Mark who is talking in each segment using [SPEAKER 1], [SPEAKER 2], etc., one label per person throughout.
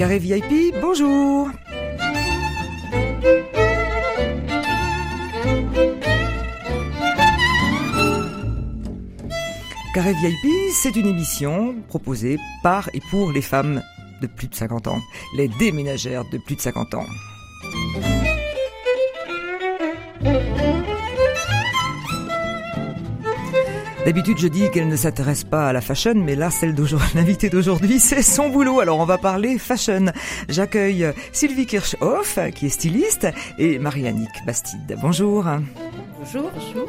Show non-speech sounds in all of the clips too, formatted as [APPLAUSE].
[SPEAKER 1] Carré VIP, bonjour Carré VIP, c'est une émission proposée par et pour les femmes de plus de 50 ans, les déménagères de plus de 50 ans. D'habitude, je dis qu'elle ne s'intéresse pas à la fashion, mais là, celle d'aujourd'hui, [LAUGHS] l'invité d'aujourd'hui, c'est son boulot. Alors, on va parler fashion. J'accueille Sylvie Kirchhoff, qui est styliste, et Marianique Bastide. Bonjour.
[SPEAKER 2] Bonjour. Bonjour.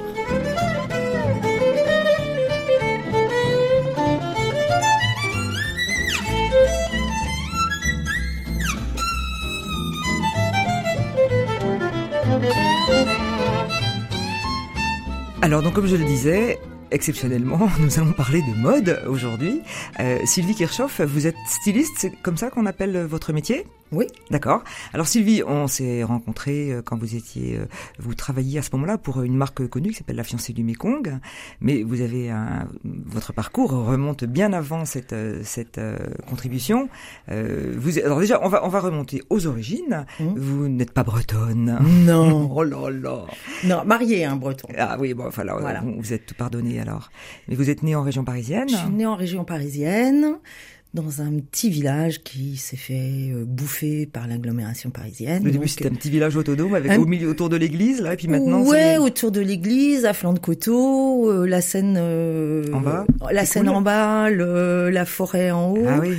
[SPEAKER 1] Alors, donc, comme je le disais, exceptionnellement, [LAUGHS] nous allons parler de mode aujourd'hui. Euh, Sylvie Kirchhoff, vous êtes styliste, c'est comme ça qu'on appelle votre métier?
[SPEAKER 2] Oui.
[SPEAKER 1] D'accord. Alors Sylvie, on s'est rencontrés euh, quand vous étiez, euh, vous travailliez à ce moment-là pour une marque connue qui s'appelle La Fiancée du Mékong, mais vous avez un, votre parcours remonte bien avant cette cette contribution. vous, alors déjà, on va on va remonter aux origines. Mmh. Vous n'êtes pas bretonne.
[SPEAKER 2] Non. [LAUGHS]
[SPEAKER 1] oh là là.
[SPEAKER 2] Non, mariée un breton.
[SPEAKER 1] Ah oui, bon, enfin, voilà. vous êtes tout pardonné alors. Mais vous êtes née en région parisienne
[SPEAKER 2] Je suis née en région parisienne, dans un petit village qui s'est fait euh, bouffer par l'agglomération parisienne.
[SPEAKER 1] Au début, c'était un petit village autonome avec au milieu autour de l'église, là, et puis maintenant.
[SPEAKER 2] Ouais, autour de l'église, à flanc de coteau, euh, la Seine euh,
[SPEAKER 1] en bas,
[SPEAKER 2] la Seine en bas, le, la forêt en haut.
[SPEAKER 1] Ah oui.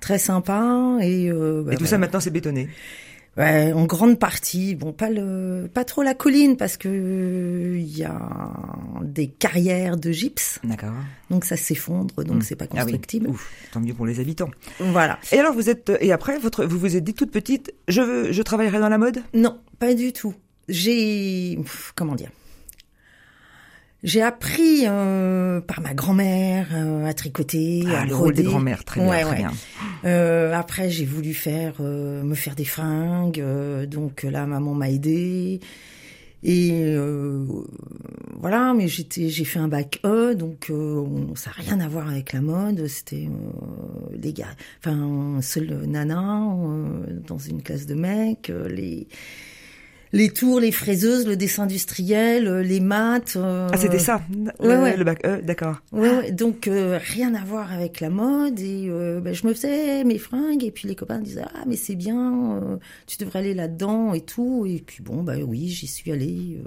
[SPEAKER 2] Très sympa et. Bah,
[SPEAKER 1] et tout ça maintenant c'est bétonné.
[SPEAKER 2] Ouais, en grande partie, bon, pas le, pas trop la colline parce que il y a des carrières de gypse.
[SPEAKER 1] D'accord.
[SPEAKER 2] Donc ça s'effondre, donc mmh. c'est pas constructible.
[SPEAKER 1] Ah oui. Ouf, tant mieux pour les habitants.
[SPEAKER 2] Voilà.
[SPEAKER 1] Et alors vous êtes, et après votre, vous vous êtes dit toute petite, je veux, je travaillerai dans la mode?
[SPEAKER 2] Non, pas du tout. J'ai, comment dire? J'ai appris euh, par ma grand-mère euh, à tricoter,
[SPEAKER 1] ah,
[SPEAKER 2] à
[SPEAKER 1] le
[SPEAKER 2] rôle
[SPEAKER 1] des grand-mères, très bien, très bien.
[SPEAKER 2] Euh, après, j'ai voulu faire, euh, me faire des fringues, euh, donc là, maman m'a aidée. Et voilà, mais j'étais, j'ai fait un bac E, donc ça n'a rien à voir avec la mode. C'était les gars, enfin, seul nana dans une classe de mecs, les les tours, les fraiseuses, le dessin industriel, euh, les maths.
[SPEAKER 1] Euh, ah, c'était ça, le, bac E, d'accord.
[SPEAKER 2] Ouais, donc euh, rien à voir avec la mode et ben, je me faisais mes fringues et puis les copains disaient ah mais c'est bien, tu devrais aller là-dedans et tout et puis bon bah oui j'y suis allée.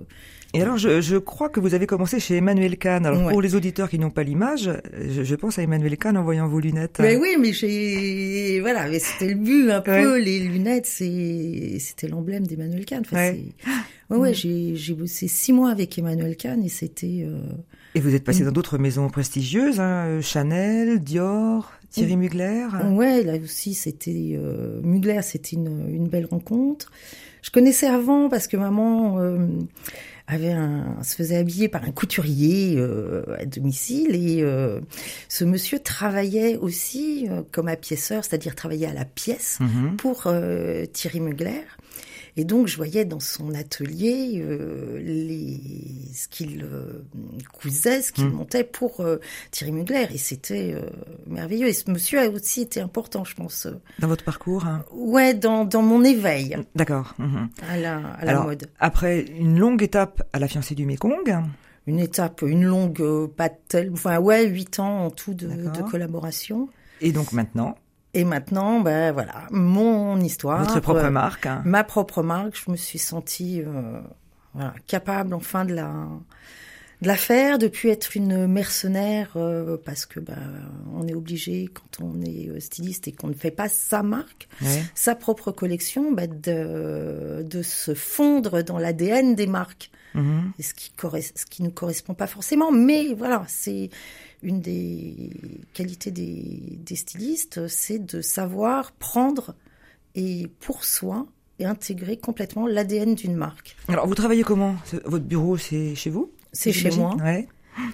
[SPEAKER 1] Et alors, je, je, crois que vous avez commencé chez Emmanuel Kahn. Alors, pour les auditeurs qui n'ont pas l'image, je, je, pense à Emmanuel Kahn en voyant vos lunettes.
[SPEAKER 2] Mais oui, mais j'ai, voilà, mais c'était le but un peu. Les lunettes, c'est, c'était l'emblème d'Emmanuel Kahn. Enfin, ouais. Ouais, ouais, j'ai, j'ai bossé six mois avec Emmanuel Kahn et c'était. Euh...
[SPEAKER 1] Et vous êtes passé dans d'autres maisons prestigieuses, hein, Chanel, Dior, Thierry Mugler.
[SPEAKER 2] Ouais, là aussi, c'était euh, Mugler, c'était une, une belle rencontre. Je connaissais avant parce que maman. Euh, avait un, se faisait habiller par un couturier euh, à domicile et euh, ce monsieur travaillait aussi euh, comme pièceur, c'est-à-dire travaillait à la pièce
[SPEAKER 1] mhm.
[SPEAKER 2] pour euh, Thierry Mugler. Et donc, je voyais dans son atelier euh, les, ce qu'il euh, cousait, ce qu'il mmh. montait pour euh, Thierry Mugler. Et c'était euh, merveilleux. Et ce monsieur a aussi été important, je pense.
[SPEAKER 1] Dans votre parcours hein
[SPEAKER 2] Ouais, dans, dans mon éveil.
[SPEAKER 1] D'accord. Mmh.
[SPEAKER 2] À la, à la
[SPEAKER 1] Alors,
[SPEAKER 2] mode.
[SPEAKER 1] Après une longue étape à la fiancée du Mékong,
[SPEAKER 2] une étape, une longue, euh, pas telle, enfin ouais, huit ans en tout de, de collaboration.
[SPEAKER 1] Et donc maintenant
[SPEAKER 2] et maintenant, ben voilà, mon histoire.
[SPEAKER 1] Votre propre euh, marque. Hein.
[SPEAKER 2] Ma propre marque. Je me suis sentie euh, voilà, capable enfin de la de la faire, de plus être une mercenaire euh, parce que ben on est obligé quand on est euh, styliste et qu'on ne fait pas sa marque,
[SPEAKER 1] ouais.
[SPEAKER 2] sa propre collection, ben de de se fondre dans l'ADN des marques.
[SPEAKER 1] Mmh.
[SPEAKER 2] Et ce qui ce qui ne correspond pas forcément, mais voilà, c'est une des qualités des, des stylistes, c'est de savoir prendre et pour soi et intégrer complètement l'ADN d'une marque.
[SPEAKER 1] Alors, vous travaillez comment? Votre bureau, c'est chez vous?
[SPEAKER 2] C'est chez moi.
[SPEAKER 1] Ouais.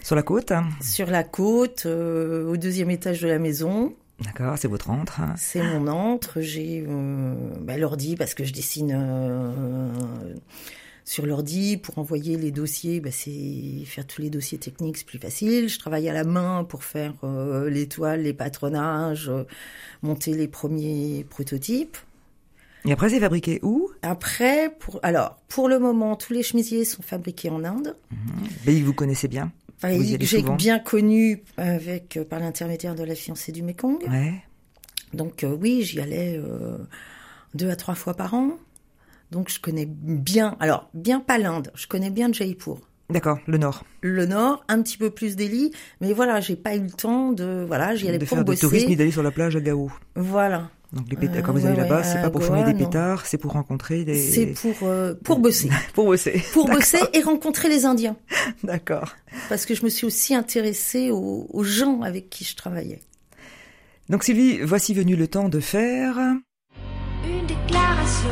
[SPEAKER 1] Sur la côte hein
[SPEAKER 2] Sur la côte, euh, au deuxième étage de la maison.
[SPEAKER 1] D'accord, c'est votre antre. Hein.
[SPEAKER 2] C'est mon antre. J'ai euh, bah, l'ordi parce que je dessine. Euh, sur l'ordi pour envoyer les dossiers. Bah, c'est faire tous les dossiers techniques, c'est plus facile. Je travaille à la main pour faire euh, les toiles, les patronages, euh, monter les premiers prototypes.
[SPEAKER 1] Et après, c'est fabriqué où?
[SPEAKER 2] Après, pour alors pour le moment, tous les chemisiers sont fabriqués en Inde.
[SPEAKER 1] Pays que vous connaissez bien? Allez
[SPEAKER 2] j'ai bien connu avec euh, par l'intermédiaire de la fiancée du Mekong.
[SPEAKER 1] Ouais.
[SPEAKER 2] Donc euh, oui, j'y allais deux à trois fois par an. Donc je connais bien, alors bien pas l'Inde, je connais bien Jaipur.
[SPEAKER 1] D'accord, le Nord.
[SPEAKER 2] Le Nord, un petit peu plus Delhi, mais voilà, j'ai pas eu le temps de, voilà, j'y allais
[SPEAKER 1] de
[SPEAKER 2] pour
[SPEAKER 1] faire du
[SPEAKER 2] bosser.
[SPEAKER 1] tourisme et d'aller sur la plage à Gao.
[SPEAKER 2] Voilà,
[SPEAKER 1] Donc les pétards,
[SPEAKER 2] Euh,
[SPEAKER 1] quand vous
[SPEAKER 2] ouais,
[SPEAKER 1] allez là-bas,
[SPEAKER 2] ouais,
[SPEAKER 1] c'est pas pour fumer des pétards, c'est pour rencontrer des.
[SPEAKER 2] c'est pour euh, pour bosser, [LAUGHS]
[SPEAKER 1] pour bosser.
[SPEAKER 2] pour
[SPEAKER 1] D'accord.
[SPEAKER 2] bosser et rencontrer les Indiens, [LAUGHS]
[SPEAKER 1] D'accord.
[SPEAKER 2] parce que je me suis aussi intéressée aux, aux gens avec qui je travaillais.
[SPEAKER 1] Donc Sylvie, voici venu le temps de faire.
[SPEAKER 3] Une déclaration.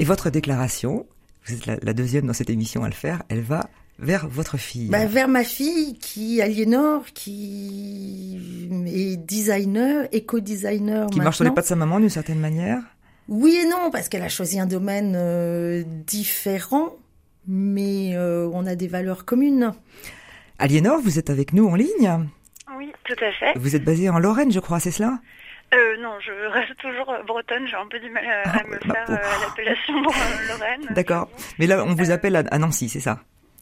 [SPEAKER 1] Et votre déclaration, vous êtes la, la deuxième dans cette émission à le faire, elle va vers votre fille.
[SPEAKER 2] Bah, vers ma fille qui, Aliénor, qui est designer, éco-designer
[SPEAKER 1] qui marche sur les pas de sa maman d'une certaine manière.
[SPEAKER 2] Oui et non, parce qu'elle a choisi un domaine euh, différent, mais euh, on a des valeurs communes.
[SPEAKER 1] Aliénor, vous êtes avec nous en ligne?
[SPEAKER 4] Oui, tout à fait.
[SPEAKER 1] Vous êtes basée en Lorraine, je crois, c'est cela?
[SPEAKER 4] Euh, non, je reste toujours euh, bretonne. J'ai un peu du mal à, à
[SPEAKER 1] Ah,
[SPEAKER 4] me
[SPEAKER 1] bah,
[SPEAKER 4] faire euh, l'appellation euh, Lorraine.
[SPEAKER 1] D'accord. Mais là, on vous appelle à, Nancy, c'est ça?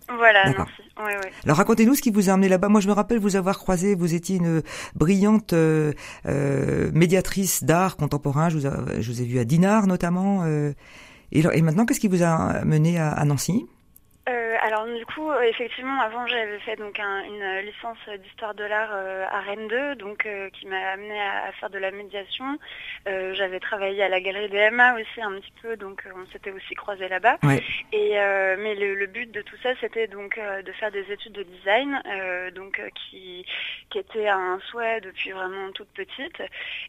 [SPEAKER 4] Voilà. Nancy. Oui, oui.
[SPEAKER 1] Alors racontez-nous ce qui vous a amené là-bas. Moi, je me rappelle vous avoir croisé. Vous étiez une brillante euh, euh, médiatrice d'art contemporain. Je vous, a- je vous ai vu à Dinard notamment. euh, et, et maintenant, qu'est-ce qui vous a mené à, à Nancy?
[SPEAKER 4] Euh, alors du coup, euh, effectivement, avant j'avais fait donc un- une euh, licence d'histoire de l'art euh, à Rennes 2, donc euh, qui m'a amené à, à faire de la médiation. Euh, j'avais travaillé à la galerie DMA aussi un petit peu, donc euh, on s'était aussi croisés là-bas. Et euh, mais le, le but de tout ça, c'était donc euh, de faire des études de design, euh, donc euh, qui qui était un souhait depuis vraiment toute petite.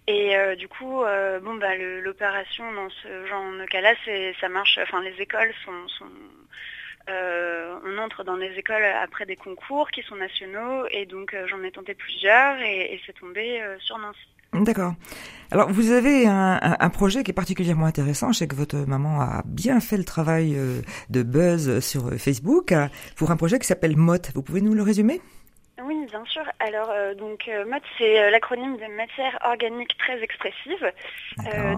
[SPEAKER 4] Et euh, du coup, euh, bon bah l'opération dans ce genre de cas-là, c'est ça marche. Enfin, les écoles sont, sont euh, on entre dans des écoles après des concours qui sont nationaux et donc euh, j'en ai tenté plusieurs et, et c'est tombé euh, sur Nancy.
[SPEAKER 1] D'accord. Alors, vous avez un, un- projet qui est particulièrement intéressant. Je sais que votre maman a bien fait le travail euh, de buzz sur euh, Facebook euh, pour un projet qui s'appelle MOT. Vous pouvez nous le résumer?
[SPEAKER 4] Oui, bien sûr. Alors, euh, donc, euh, MOT, c'est euh, l'acronyme de matière organique très expressive.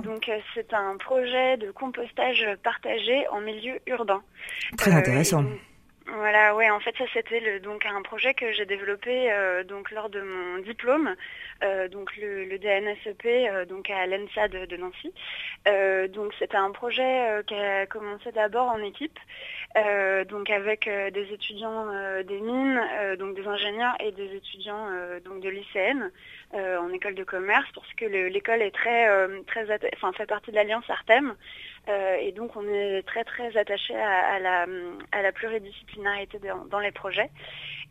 [SPEAKER 4] Donc, c'est un projet de compostage partagé en milieu urbain.
[SPEAKER 1] Très intéressant.
[SPEAKER 4] donc, Voilà, ouais, en fait, ça c'était le- donc un projet que j'ai développé euh, donc lors de mon diplôme, euh, donc le, le DNSEP, euh, donc à l'ENSA de, de Nancy. Euh, donc c'était un projet euh, qui a commencé d'abord en équipe, euh, donc avec des étudiants des mines, donc des ingénieurs et des étudiants donc de lycéennes en école de commerce, parce que le- l'école est très très enfin fait partie de l'alliance Artem. Euh, et donc on est très très attaché à, la, à la pluridisciplinarité dans les projets.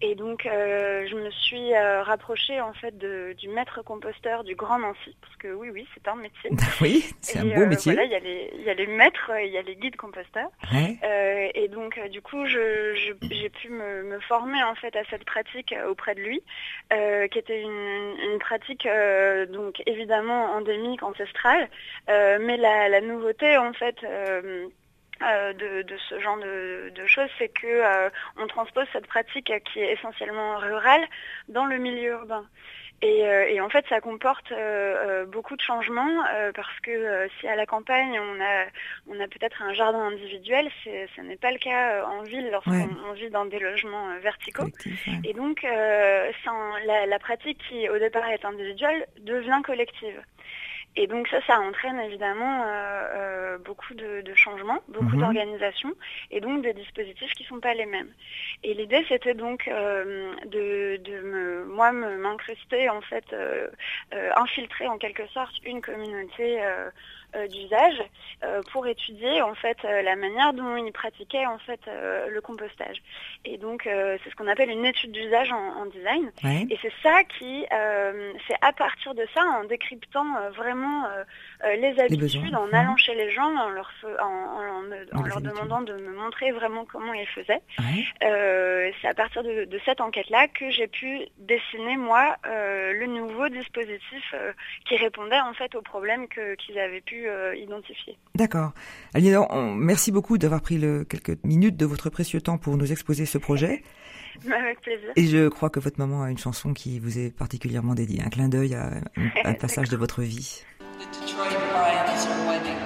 [SPEAKER 4] Et donc euh, je me suis euh, rapprochée en fait de- du maître composteur du Grand Nancy, parce que oui oui c'est un métier. [LAUGHS]
[SPEAKER 1] Oui, c'est un beau
[SPEAKER 4] euh,
[SPEAKER 1] métier.
[SPEAKER 4] Voilà, il y, a les- il y a les maîtres, il y a les guides composteurs.
[SPEAKER 1] Ouais.
[SPEAKER 4] Et donc, du coup, je- j'ai pu me, me former en fait à cette pratique auprès de lui, qui était une, une pratique donc évidemment endémique, ancestrale, mais la, la nouveauté en fait. Euh, de, de ce genre de, de choses, c'est que euh, on transpose cette pratique qui est essentiellement rurale dans le milieu urbain. Et, euh, et en fait, ça comporte euh, euh, beaucoup de changements euh, parce que euh, si à la campagne on a on a peut-être un jardin individuel, ce n'est pas le cas euh, en ville lorsqu'on
[SPEAKER 1] Ouais.
[SPEAKER 4] vit dans des logements verticaux.
[SPEAKER 1] Collectif, ouais.
[SPEAKER 4] Et donc, euh, sans- la, la pratique qui au départ est individuelle devient collective. Et donc ça, ça entraîne évidemment euh, euh, beaucoup de, de changements, beaucoup
[SPEAKER 1] Mhm.
[SPEAKER 4] d'organisations et donc des dispositifs qui sont pas les mêmes. Et l'idée, c'était donc euh, de, de me, moi m'incruster en fait, euh, euh, infiltrer en quelque sorte une communauté euh, d'usage euh, pour étudier en fait euh, la manière dont ils pratiquaient en fait euh, le compostage. Et donc euh, c'est ce qu'on appelle une étude d'usage en, en design.
[SPEAKER 1] Ouais.
[SPEAKER 4] Et c'est ça qui, euh, c'est à partir de ça, en décryptant euh, vraiment euh, les habitudes, en allant chez les gens, en leur, en, leur demandant de me montrer vraiment comment ils faisaient.
[SPEAKER 1] Ouais.
[SPEAKER 4] Euh, c'est à partir de, de cette enquête-là que j'ai pu dessiner moi euh, le nouveau dispositif qui répondait en fait aux problèmes que- qu'ils avaient pu identifier.
[SPEAKER 1] D'accord. Aliénor, merci beaucoup d'avoir pris le, quelques minutes de votre précieux temps pour nous exposer ce projet. [LAUGHS]
[SPEAKER 4] Avec plaisir.
[SPEAKER 1] Et je crois que votre maman a une chanson qui vous est particulièrement dédiée, un clin d'œil à un, un [LAUGHS] passage de votre vie.
[SPEAKER 5] The Detroit Lions are winning.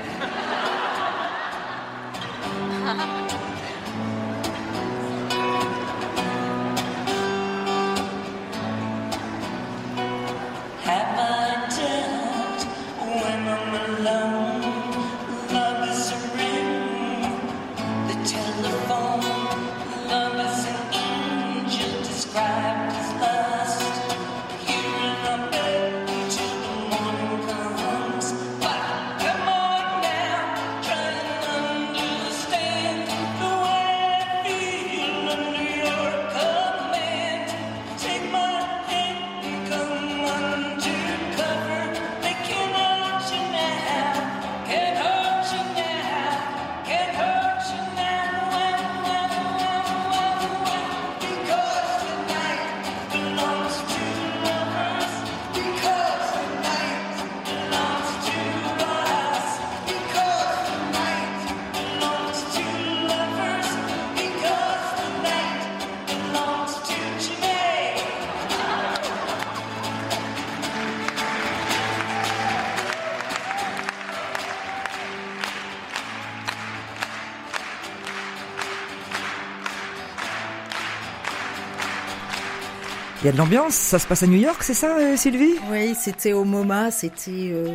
[SPEAKER 1] Il y a de l'ambiance, ça se passe à New York, c'est ça, euh, Sylvie?
[SPEAKER 2] Oui, c'était au MoMA, c'était euh,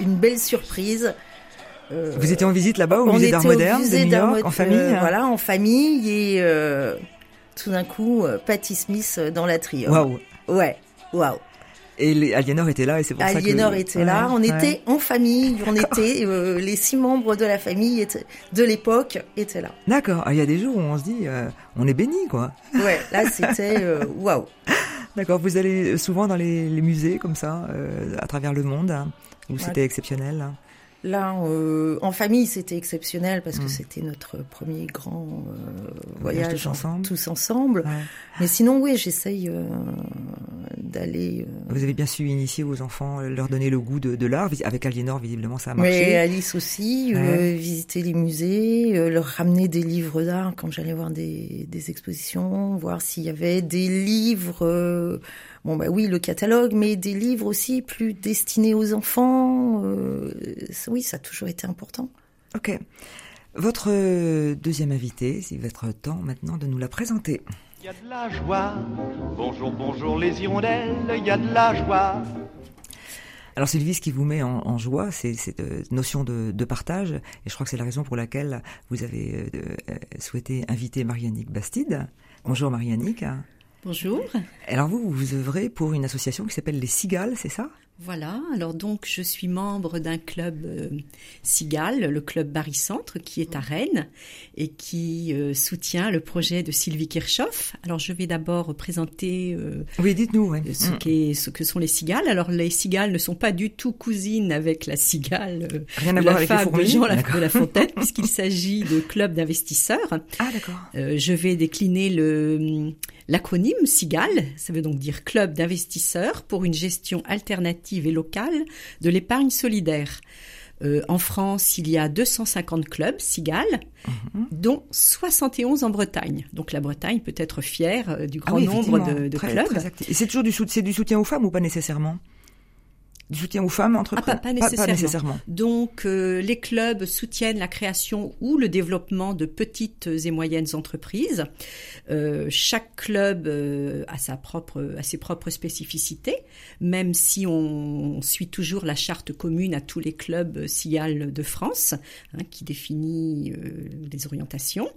[SPEAKER 2] une belle surprise. Euh,
[SPEAKER 1] Vous étiez en visite là-bas au musée d'art moderne de New York, en famille hein?
[SPEAKER 2] Voilà, en famille et tout d'un coup, Patti Smith dans la trio.
[SPEAKER 1] Waouh
[SPEAKER 2] Ouais, waouh.
[SPEAKER 1] Et les- Aliénor était là et c'est pour ça que...
[SPEAKER 2] Aliénor était là,
[SPEAKER 1] Ouais,
[SPEAKER 2] on
[SPEAKER 1] ouais.
[SPEAKER 2] était en famille, on était euh, les six membres de la famille étaient- de l'époque étaient là.
[SPEAKER 1] D'accord, Ah, il y a des jours où on se dit, euh, on est béni quoi.
[SPEAKER 2] Ouais, là c'était waouh. [LAUGHS]
[SPEAKER 1] D'accord, vous allez souvent dans les, les musées comme ça, euh, à travers le monde, hein, où
[SPEAKER 2] Ouais.
[SPEAKER 1] c'était exceptionnel hein.
[SPEAKER 2] Là, euh, en famille, c'était exceptionnel parce que
[SPEAKER 1] Mm.
[SPEAKER 2] c'était notre premier grand euh,
[SPEAKER 1] Voyage tous ensemble.
[SPEAKER 2] tous ensemble.
[SPEAKER 1] Ouais.
[SPEAKER 2] Mais sinon, oui, j'essaye euh, d'aller. euh,
[SPEAKER 1] Vous avez bien su initier aux enfants, euh, leur donner le goût de, de l'art. Avec Aliénor, visiblement, ça a marché.
[SPEAKER 2] Mais Alice aussi, euh,
[SPEAKER 1] Ouais.
[SPEAKER 2] visiter les musées, euh, leur ramener des livres d'art quand j'allais voir des, des expositions, voir s'il y avait des livres, euh, bon bah oui, le catalogue, mais des livres aussi plus destinés aux enfants. euh, oui, ça a toujours été important.
[SPEAKER 1] Ok. Votre deuxième invité, c'est votre temps maintenant de nous la présenter.
[SPEAKER 6] Il y a de la joie. Bonjour, bonjour les hirondelles, il y a de la joie.
[SPEAKER 1] Alors Sylvie, ce qui vous met en, en joie, c'est cette notion de, de partage, et je crois que c'est la raison pour laquelle vous avez euh, euh, souhaité inviter Marianique Bastide. Bonjour Marianique.
[SPEAKER 7] Bonjour.
[SPEAKER 1] Alors vous, vous œuvrez pour une association qui s'appelle les Cigales, c'est ça?
[SPEAKER 7] Voilà, alors donc je suis membre d'un club euh, Cigale, le club Barry-Centre, qui est à Rennes et qui euh, soutient le projet de Sylvie Kirchhoff. Alors je vais d'abord présenter euh,
[SPEAKER 1] Oui, dites-nous. ouais.
[SPEAKER 7] ce,
[SPEAKER 1] Mm.
[SPEAKER 7] qu'est- ce que sont les cigales. Alors les cigales ne sont pas du tout cousines avec la cigale euh,
[SPEAKER 1] Rien à
[SPEAKER 7] de
[SPEAKER 1] voir
[SPEAKER 7] la
[SPEAKER 1] avec les
[SPEAKER 7] fable de. Jean de La Fontaine, [LAUGHS] puisqu'il s'agit de club d'investisseurs.
[SPEAKER 1] Ah d'accord.
[SPEAKER 7] Euh, je vais décliner le l'acronyme CIGAL, ça veut donc dire Club d'investisseurs pour une gestion alternative et locale de l'épargne solidaire. Euh, en France, il y a 250 clubs CIGAL,
[SPEAKER 1] Mhm.
[SPEAKER 7] dont 71 en Bretagne. Donc la Bretagne peut être fière euh, du
[SPEAKER 1] Ah
[SPEAKER 7] grand
[SPEAKER 1] oui,
[SPEAKER 7] nombre de, de
[SPEAKER 1] Très-
[SPEAKER 7] clubs.
[SPEAKER 1] très. Et c'est toujours du, du soutien aux femmes ou pas nécessairement? Du soutien aux femmes entre
[SPEAKER 7] Ah, pas- pas nécessairement.
[SPEAKER 1] nécessairement.
[SPEAKER 7] Donc, euh, les clubs soutiennent la création ou le développement de petites et moyennes entreprises. Euh, chaque club euh, a sa propre, a ses propres spécificités, même si on, suit toujours la charte commune à tous les clubs SIAL de France, hein, qui définit les orientations.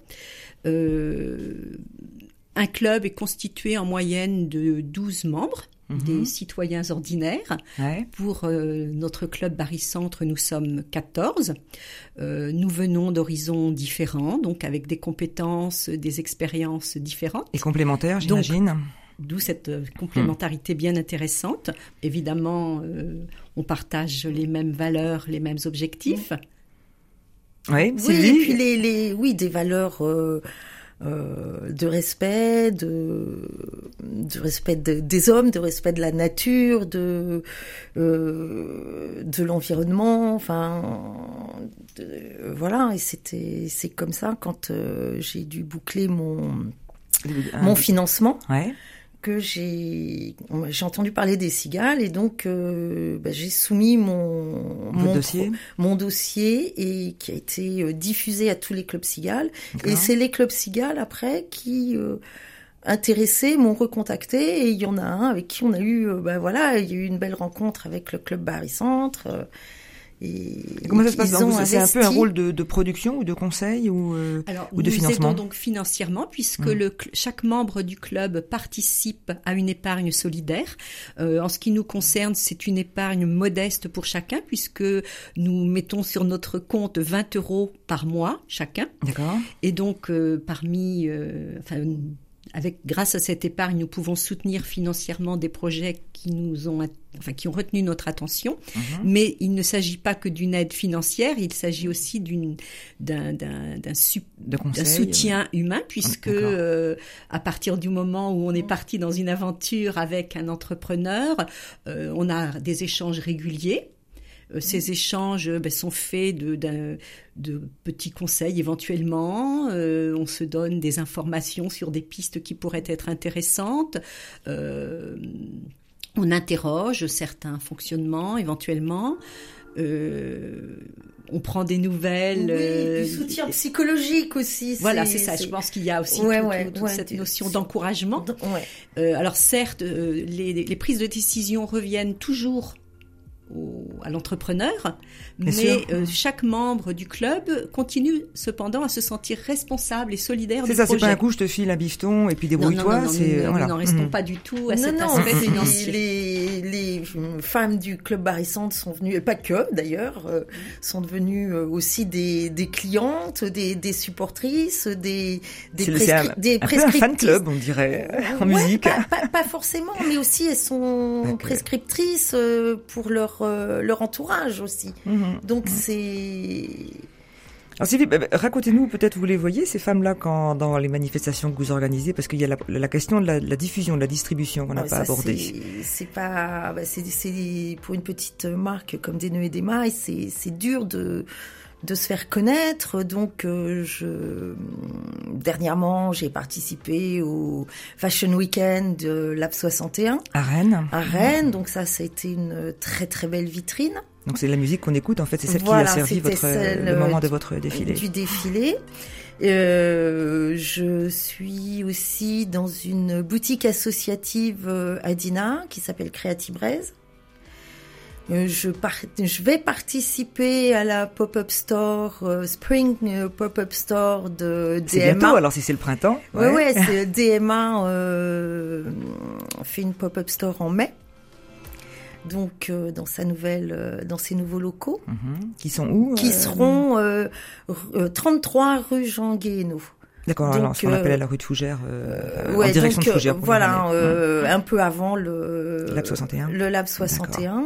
[SPEAKER 7] Un club est constitué en moyenne de 12 membres,
[SPEAKER 1] Mhm.
[SPEAKER 7] des citoyens ordinaires.
[SPEAKER 1] Ouais.
[SPEAKER 7] Pour euh, notre club Barry Centre, nous sommes 14. Euh, nous venons d'horizons différents, donc avec des compétences, des expériences différentes.
[SPEAKER 1] Et complémentaire,
[SPEAKER 7] Donc,
[SPEAKER 1] j'imagine.
[SPEAKER 7] D'où cette euh, complémentarité bien intéressante. Évidemment, euh, on partage les mêmes valeurs, les mêmes objectifs.
[SPEAKER 1] Oui,
[SPEAKER 2] Oui, et puis les, les, oui, des valeurs euh, euh, de respect, de, de respect de- des hommes, de respect de la nature, de euh, de l'environnement, enfin de- voilà. Et c'était c'est comme ça quand euh, j'ai dû boucler mon mon financement
[SPEAKER 1] Ouais.
[SPEAKER 2] Que j'ai j'ai entendu parler des cigales et donc euh, bah, j'ai soumis mon mon
[SPEAKER 1] dossier
[SPEAKER 2] mon dossier et qui a été euh, diffusé à tous les clubs cigales. Et c'est les clubs cigales après qui euh, intéressés m'ont recontacté et il y en a un avec qui on a eu bah voilà il y a eu une belle rencontre avec le club Barry Centre et,
[SPEAKER 1] Comment ça se passe? C'est un peu un rôle de, de production ou de conseil ou euh,
[SPEAKER 7] Alors,
[SPEAKER 1] Ou de
[SPEAKER 7] nous
[SPEAKER 1] financement?
[SPEAKER 7] aidons donc financièrement puisque
[SPEAKER 1] Mm.
[SPEAKER 7] le, chaque membre du club participe à une épargne solidaire. Euh, en ce qui nous concerne, c'est une épargne modeste pour chacun puisque nous mettons sur notre compte 20 euros par mois chacun.
[SPEAKER 1] D'accord.
[SPEAKER 7] Et donc, euh, parmi, euh, enfin, avec, grâce à cette épargne, nous pouvons soutenir financièrement des projets qui nous ont, enfin, qui ont retenu notre attention.
[SPEAKER 1] Mhm.
[SPEAKER 7] Mais il ne s'agit pas que d'une aide financière, il s'agit aussi d'une, d'un, d'un, d'un, soutien humain, puisque
[SPEAKER 1] d'accord.
[SPEAKER 7] euh, à partir du moment où on est parti dans une aventure avec un entrepreneur, euh, on a des échanges réguliers. Euh, Ces échanges euh, ben, sont faits de, petits conseils éventuellement. Euh, on se donne des informations sur des pistes qui pourraient être intéressantes. Euh, on interroge certains fonctionnements éventuellement. Euh, on prend des nouvelles.
[SPEAKER 2] oui, du soutien psychologique aussi
[SPEAKER 7] voilà, c'est ça. Je pense qu'il y a aussi
[SPEAKER 2] Ouais,
[SPEAKER 7] tout-
[SPEAKER 2] ouais,
[SPEAKER 7] tout- toute
[SPEAKER 2] ouais,
[SPEAKER 7] cette notion d'encouragement. Euh, alors certes, les, les prises de décision reviennent toujours au- à l'entrepreneur, mais euh, chaque membre du club continue cependant à se sentir responsable et solidaire
[SPEAKER 1] C'est
[SPEAKER 7] du
[SPEAKER 1] ça, c'est pas un coup je te file un bifton et puis
[SPEAKER 7] non, non,
[SPEAKER 1] débrouille-toi.
[SPEAKER 7] non, non,
[SPEAKER 1] c'est
[SPEAKER 7] nous, nous
[SPEAKER 1] voilà.
[SPEAKER 7] n'en restons
[SPEAKER 1] Mhm.
[SPEAKER 7] pas du tout à
[SPEAKER 2] non,
[SPEAKER 7] cet
[SPEAKER 2] non,
[SPEAKER 7] aspect financier.
[SPEAKER 2] Les, les femmes du club Barissante sont venues, et pas que d'ailleurs, euh, sont devenues euh, aussi des, des clientes, des, des supportrices, des, des, prescri- des
[SPEAKER 1] un peu un fan
[SPEAKER 2] prescriptrices.
[SPEAKER 1] club, on dirait, en
[SPEAKER 2] Ouais,
[SPEAKER 1] musique.
[SPEAKER 2] Pas, pas- pas forcément, mais aussi elles sont prescriptrices euh, pour leur, euh, leur entourage aussi.
[SPEAKER 1] Mhm.
[SPEAKER 2] Donc c'est...
[SPEAKER 1] Alors Sylvie, bah, bah, racontez-nous, peut-être vous les voyez, ces femmes-là, quand dans les manifestations que vous organisez, parce qu'il y a la, la question de la, la diffusion, de la distribution qu'on n'a
[SPEAKER 2] Ouais,
[SPEAKER 1] pas abordée.
[SPEAKER 2] c'est- C'est pas, bah, c'est, pour une petite marque comme des nœuds et des mailles, c'est, c'est dur de de se faire connaître. Donc, euh, je dernièrement, j'ai participé au Fashion Weekend de Lab 61
[SPEAKER 1] À Rennes.
[SPEAKER 2] à Rennes. Donc ça, ça a été une très très belle vitrine
[SPEAKER 1] Donc c'est la musique qu'on écoute, en fait, c'est celle
[SPEAKER 2] Voilà,
[SPEAKER 1] qui a servi votre,
[SPEAKER 2] celle,
[SPEAKER 1] le moment
[SPEAKER 2] euh,
[SPEAKER 1] de votre défilé.
[SPEAKER 2] du défilé. Euh, je suis aussi dans une boutique associative euh, à Dinard qui s'appelle Creatibrez. Euh, je, par- je vais participer à la pop-up store, euh, Spring euh, pop-up store de
[SPEAKER 1] C'est
[SPEAKER 2] DMA.
[SPEAKER 1] bientôt, alors si c'est le printemps.
[SPEAKER 2] Ouais, ouais, c'est DMA euh, fait une pop-up store en mai. Donc euh, dans sa nouvelle, euh, dans ses nouveaux locaux
[SPEAKER 1] Mhm. Qui sont où
[SPEAKER 2] qui
[SPEAKER 1] euh,
[SPEAKER 2] seront euh, r- euh, 33 rue Jean Guéhenno.
[SPEAKER 1] D'accord, alors ce qu'on
[SPEAKER 2] euh,
[SPEAKER 1] appelle la rue de Fougères, euh,
[SPEAKER 2] Ouais,
[SPEAKER 1] en direction
[SPEAKER 2] donc,
[SPEAKER 1] de
[SPEAKER 2] euh,
[SPEAKER 1] Fougères. pour
[SPEAKER 2] voilà, euh, un peu avant le
[SPEAKER 1] Lab 61.
[SPEAKER 2] Le Lab 61.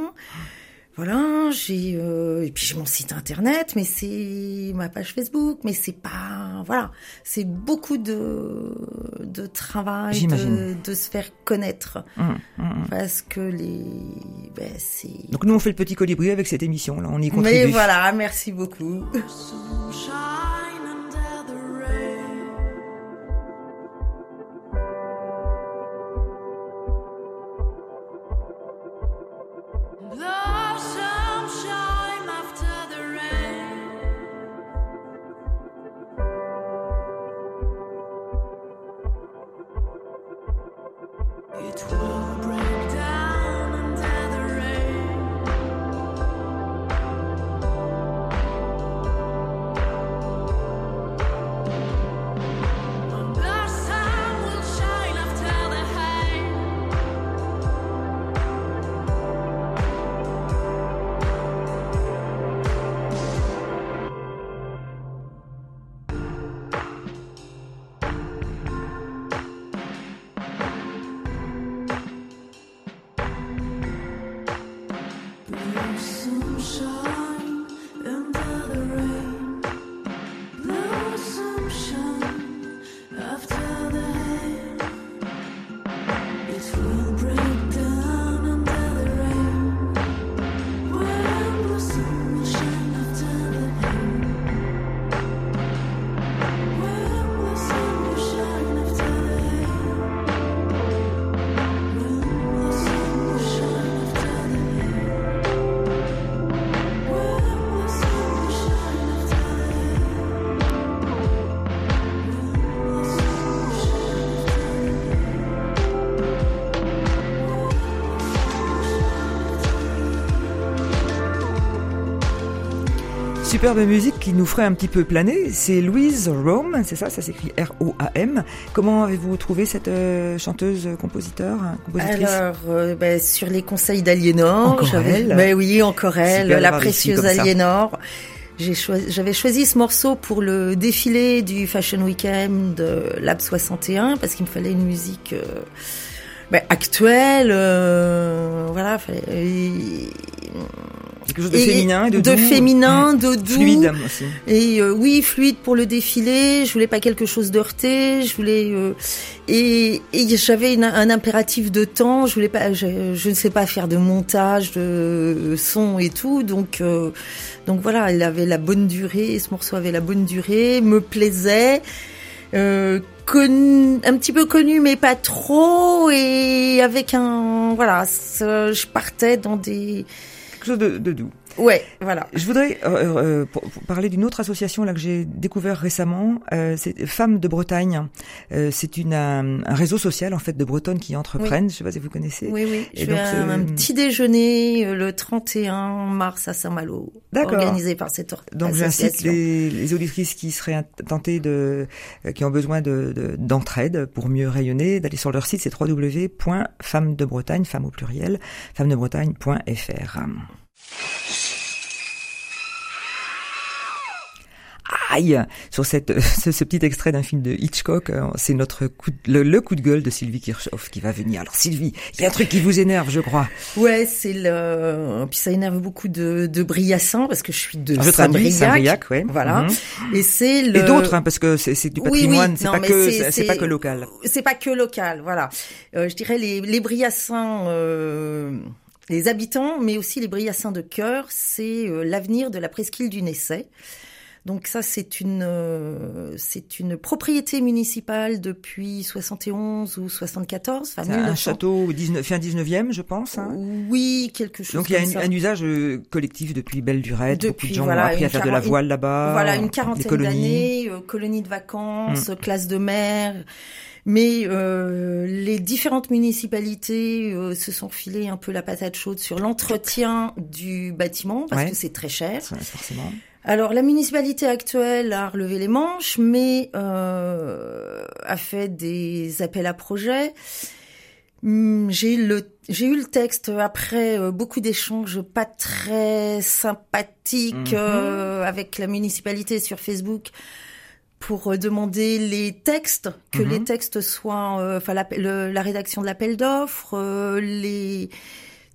[SPEAKER 2] Voilà, j'ai euh, et puis j'ai mon site internet, mais c'est ma page Facebook, mais c'est pas voilà, c'est beaucoup de de travail, de, se faire connaître
[SPEAKER 1] Hum, hum, hum.
[SPEAKER 2] parce que les ben c'est
[SPEAKER 1] Donc nous on fait le petit colibri avec cette émission, là, on y contribue.
[SPEAKER 2] mais voilà, merci beaucoup.
[SPEAKER 1] Superbe musique qui nous ferait un petit peu planer. C'est Louise Rome, c'est ça, ça s'écrit R-O-A-M. Comment avez-vous trouvé cette euh, chanteuse, compositeur, compositrice?
[SPEAKER 2] Alors, euh, ben, sur les conseils d'Aliénor,
[SPEAKER 1] Encore
[SPEAKER 2] j'avais,
[SPEAKER 1] elle
[SPEAKER 2] ben oui, encore elle, la précieuse. Aliénor. Choisi, j'avais choisi ce morceau pour le défilé du Fashion Weekend de Lab 61 parce qu'il me fallait une musique euh, ben, actuelle, voilà, fallait,
[SPEAKER 1] Quelque chose de
[SPEAKER 2] et-
[SPEAKER 1] féminin et de, doux.
[SPEAKER 2] féminin, de doux.
[SPEAKER 1] Fluide aussi.
[SPEAKER 2] Et euh, oui, fluide pour le défilé. Je voulais pas quelque chose de heurté. Je voulais euh, et, et j'avais un impératif de temps. Je voulais pas. Je, je ne sais pas faire de montage, de son et tout. Donc euh, donc voilà, elle avait la bonne durée. Ce morceau avait la bonne durée, me plaisait. Euh, connu- un petit peu connu mais pas trop et avec un voilà je partais dans des
[SPEAKER 1] Quelque chose de, de doux.
[SPEAKER 2] Ouais voilà
[SPEAKER 1] Je voudrais euh, euh, pour- pour parler d'une autre association là que j'ai découvert récemment. Euh, c'est Femmes de Bretagne. Euh, c'est une un, un réseau social en fait de Bretonnes qui entreprennent. Je sais pas si vous connaissez.
[SPEAKER 2] Oui, oui.
[SPEAKER 1] Et
[SPEAKER 2] Je
[SPEAKER 1] donc,
[SPEAKER 2] fais un,
[SPEAKER 1] euh,
[SPEAKER 2] un petit déjeuner euh, le 31 mars à Saint-Malo, organisé par cette or-
[SPEAKER 1] Donc j'incite
[SPEAKER 2] association.
[SPEAKER 1] les, les auditrices qui seraient tentées de, euh, qui ont besoin de de- d'entraide pour mieux rayonner, d'aller sur leur site, c'est www.femmesdebretagne, femmes au pluriel, femmesdebretagne.fr. Aïe Sur cette, [LAUGHS] ce, ce petit extrait d'un film de Hitchcock, euh, c'est notre coup de- le, le coup de gueule de Sylvie Kirchhoff qui va venir. Alors Sylvie, il y a un truc qui vous énerve, je crois.
[SPEAKER 2] Ouais, c'est le. Puis ça énerve beaucoup de, de parce que je suis de
[SPEAKER 1] Je traduis,
[SPEAKER 2] Saint-Briac.
[SPEAKER 1] Saint-Briac, ouais.
[SPEAKER 2] Voilà.
[SPEAKER 1] Mhm.
[SPEAKER 2] Et c'est le.
[SPEAKER 1] Et d'autres, hein, parce que c'est c'est du
[SPEAKER 2] Oui,
[SPEAKER 1] patrimoine,
[SPEAKER 2] oui.
[SPEAKER 1] c'est
[SPEAKER 2] Non,
[SPEAKER 1] pas que
[SPEAKER 2] c'est-
[SPEAKER 1] c'est c'est pas
[SPEAKER 2] c'est-
[SPEAKER 1] que local.
[SPEAKER 2] C'est pas que local, voilà. Euh, je dirais les, les Briassins, euh, les habitants, mais aussi les Briassins de cœur, c'est euh, l'avenir de la presqu'île du Nessay. Donc ça, c'est une, euh, c'est une propriété municipale depuis 71 ou 74. Enfin,
[SPEAKER 1] C'est un
[SPEAKER 2] 1900.
[SPEAKER 1] château au 19, fin 19e, je pense. hein.
[SPEAKER 2] Oui, quelque chose
[SPEAKER 1] Donc il y a un, usage euh, collectif depuis belle. Beaucoup
[SPEAKER 2] Depuis,
[SPEAKER 1] de gens
[SPEAKER 2] voilà,
[SPEAKER 1] ont appris à faire de la voile là-bas.
[SPEAKER 2] Voilà, une quarantaine
[SPEAKER 1] colonies.
[SPEAKER 2] d'années, euh, colonie de vacances, classe de mer. Mais euh, les différentes municipalités euh, se sont filées un peu la patate chaude sur l'entretien du bâtiment parce
[SPEAKER 1] Ouais.
[SPEAKER 2] que c'est très cher.
[SPEAKER 1] Ça, Forcément.
[SPEAKER 2] Alors la municipalité actuelle a relevé les manches, mais euh, a fait des appels à projets. Hum, J'ai eu le j'ai eu le texte après euh, beaucoup d'échanges pas très sympathiques
[SPEAKER 1] Mhm.
[SPEAKER 2] euh, avec la municipalité sur Facebook pour euh, demander les textes, que
[SPEAKER 1] Mhm.
[SPEAKER 2] les textes soient, euh, enfin le- la rédaction de l'appel d'offres, euh, les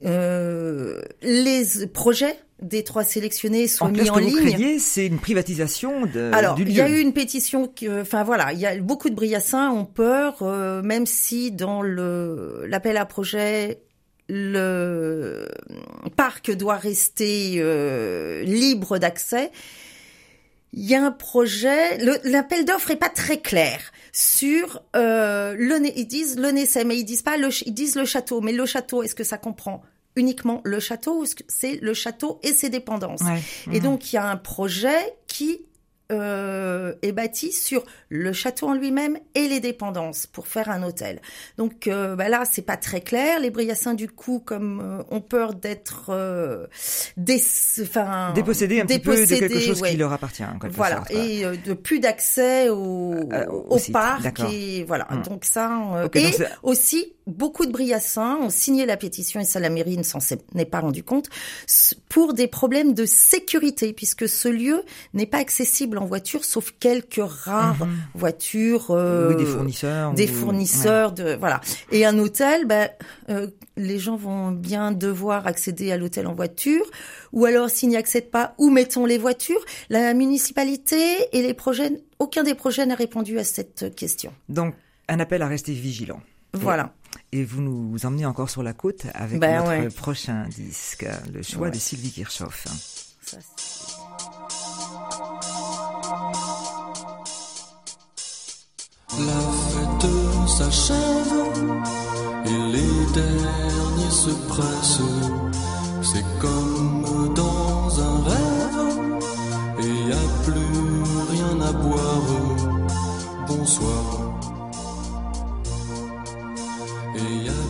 [SPEAKER 2] euh, les projets des trois sélectionnés soient
[SPEAKER 1] En
[SPEAKER 2] mis en
[SPEAKER 1] que vous
[SPEAKER 2] ligne.
[SPEAKER 1] craignez, c'est une privatisation de,
[SPEAKER 2] Alors,
[SPEAKER 1] du lieu.
[SPEAKER 2] il y a eu une pétition, euh, enfin voilà, il y a beaucoup de Briassins ont peur, euh, même si dans le l'appel à projet, le parc doit rester euh, libre d'accès. Il y a un projet, l'appel d'offres est pas très clair sur euh, le, ils disent le Nessay, mais ils disent pas le, ils disent le château, mais le château, est-ce que ça comprend uniquement le château ou c'est le château et ses dépendances?
[SPEAKER 1] Ouais.
[SPEAKER 2] et
[SPEAKER 1] Mhm.
[SPEAKER 2] donc, il y a un projet qui euh, est bâti sur le château en lui-même et les dépendances pour faire un hôtel. Donc euh, bah là, c'est pas très clair. Les Briassins, du coup, comme euh, ont peur d'être euh, dés- enfin,
[SPEAKER 1] déposséder un petit peu de quelque
[SPEAKER 2] dépossédés,
[SPEAKER 1] chose
[SPEAKER 2] ouais.
[SPEAKER 1] qui leur appartient. En quelque
[SPEAKER 2] Voilà,
[SPEAKER 1] sorte.
[SPEAKER 2] et euh, de plus d'accès au,
[SPEAKER 1] Euh, au
[SPEAKER 2] parc et voilà.
[SPEAKER 1] Hmm.
[SPEAKER 2] Donc ça, euh, et
[SPEAKER 1] donc
[SPEAKER 2] aussi beaucoup de Briassins ont signé la pétition et ça la mairie ne s'en n'est pas rendu compte pour des problèmes de sécurité puisque ce lieu n'est pas accessible en voiture sauf quelques rares
[SPEAKER 1] Mhm.
[SPEAKER 2] voitures euh,
[SPEAKER 1] oui, des fournisseurs.
[SPEAKER 2] des
[SPEAKER 1] ou-
[SPEAKER 2] fournisseurs de voilà et un hôtel ben euh, les gens vont bien devoir accéder à l'hôtel en voiture ou alors s'ils n'y accèdent pas où mettons les voitures? La municipalité et les projets aucun des projets n'a répondu à cette question.
[SPEAKER 1] Donc, un appel à rester vigilant.
[SPEAKER 2] Voilà
[SPEAKER 1] Et vous nous emmenez encore sur la côte avec
[SPEAKER 2] Ben
[SPEAKER 1] notre
[SPEAKER 2] ouais.
[SPEAKER 1] prochain disque, le choix
[SPEAKER 2] Ouais.
[SPEAKER 1] de Sylvie Kirchhoff.
[SPEAKER 2] Ça,
[SPEAKER 8] La fête s'achève et les derniers se pressent. C'est comme dans un rêve et y a plus rien à boire.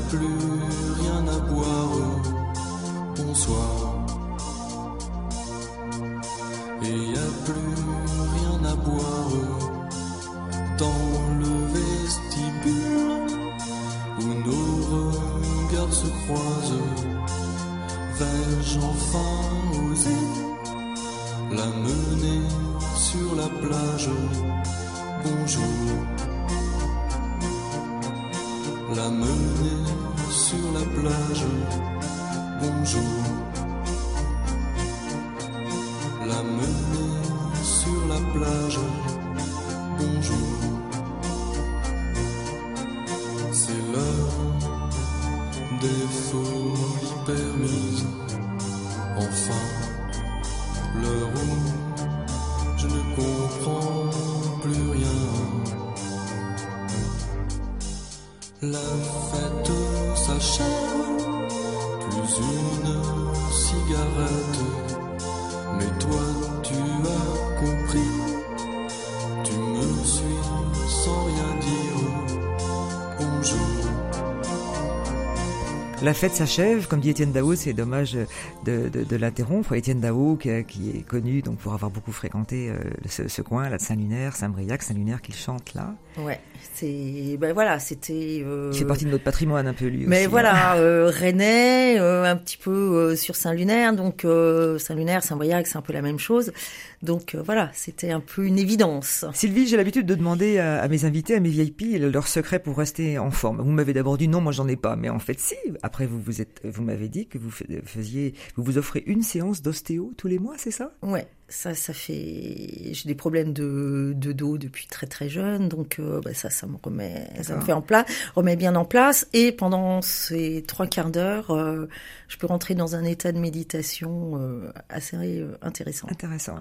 [SPEAKER 8] Plus rien à boire. Bonsoir. Et y boire dans le vestibule où nos regards se croisent. Vais-je enfin oser la mener sur la plage? Bonjour. La fête s'achève, plus une cigarette. Mais toi,
[SPEAKER 1] La fête s'achève, comme dit Étienne Dao, c'est dommage de, de, de l'interrompre. Étienne Dao, qui, qui est connu donc pour avoir beaucoup fréquenté euh, ce, ce coin là de Saint-Lunaire, Saint-Briac, Saint-Lunaire qu'il chante là.
[SPEAKER 2] Ouais, c'est ben voilà, c'était. euh,
[SPEAKER 1] Il fait partie de notre patrimoine un peu lui
[SPEAKER 2] Mais
[SPEAKER 1] aussi, hein.
[SPEAKER 2] voilà, euh, Rennais, euh, un petit peu euh, sur Saint-Lunaire, donc euh, Saint-Lunaire, Saint-Briac, c'est un peu la même chose. Donc euh, voilà, c'était un peu une évidence.
[SPEAKER 1] Sylvie, j'ai l'habitude de demander à, à mes invités, à mes VIP, leur secret pour rester en forme. Vous m'avez d'abord dit non, moi j'en ai pas, mais en fait si. Après vous vous êtes, vous m'avez dit que vous fais- faisiez, vous vous offrez une séance d'ostéo tous les mois, c'est ça?
[SPEAKER 2] Ouais, ça, ça fait. J'ai des problèmes de, de dos depuis très très jeune, donc euh, bah, ça, ça me remet, ça me fait en place, remet bien en place. Et pendant ces trois quarts d'heure, euh, je peux rentrer dans un état de méditation euh, assez euh, intéressant.
[SPEAKER 1] Intéressant.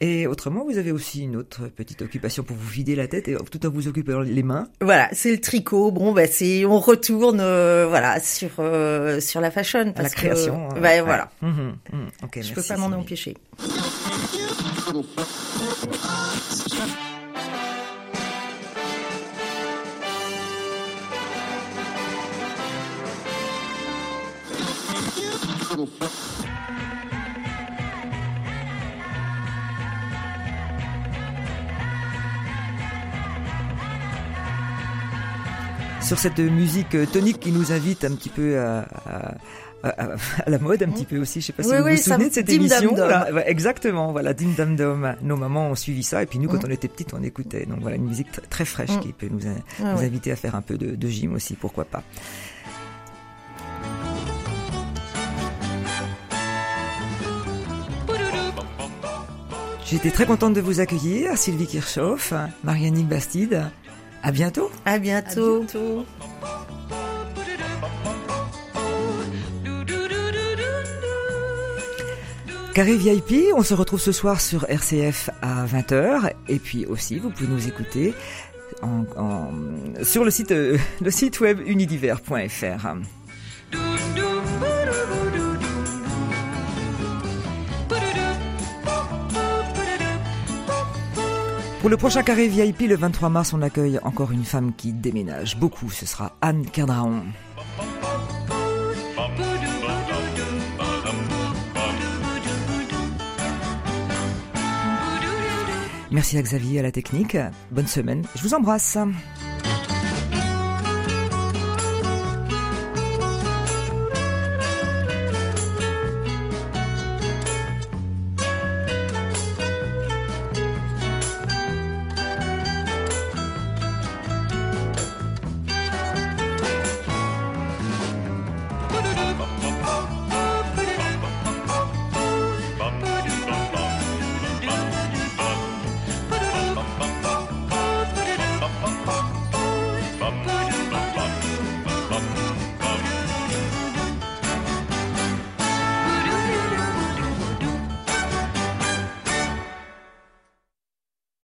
[SPEAKER 1] Et autrement, vous avez aussi une autre petite occupation pour vous vider la tête et tout en vous occupant les mains?
[SPEAKER 2] Voilà, c'est le tricot. Bon, bah c'est, on retourne, euh, voilà, sur euh, sur la fashion,
[SPEAKER 1] la
[SPEAKER 2] que-
[SPEAKER 1] création. hein.
[SPEAKER 2] bah,
[SPEAKER 1] Ouais.
[SPEAKER 2] voilà,
[SPEAKER 1] Mhm, mhm. Ok,
[SPEAKER 2] je
[SPEAKER 1] merci,
[SPEAKER 2] peux pas m'en
[SPEAKER 1] Sylvie.
[SPEAKER 2] empêcher.
[SPEAKER 1] Sur cette musique euh, tonique qui nous invite un petit peu à, à- à- à la mode un petit peu aussi. Je sais pas si
[SPEAKER 2] Oui,
[SPEAKER 1] vous
[SPEAKER 2] oui,
[SPEAKER 1] vous souvenez de cette émission. Là. Ouais, exactement, voilà, Dim Dam Dom. Nos mamans ont suivi ça et puis nous, quand
[SPEAKER 2] Mm.
[SPEAKER 1] on était petites, on écoutait. Donc voilà, une musique tr- très fraîche
[SPEAKER 2] Mm.
[SPEAKER 1] qui peut nous,
[SPEAKER 2] Ah
[SPEAKER 1] nous inviter à faire un peu de, de gym aussi, pourquoi pas. J'étais très contente de vous accueillir, Sylvie Kirchhoff, Marianne Bastide. À bientôt.
[SPEAKER 2] À bientôt.
[SPEAKER 1] Carré VIP, on se retrouve ce soir sur RCF à 20h et puis aussi vous pouvez nous écouter en- en- sur le site, euh, le site web unidiver.fr. Pour le prochain Carré VIP, le 23 mars, on accueille encore une femme qui déménage beaucoup. Ce sera Anne Kerdraon. Merci à Xavier à la technique. Bonne semaine. Je vous embrasse.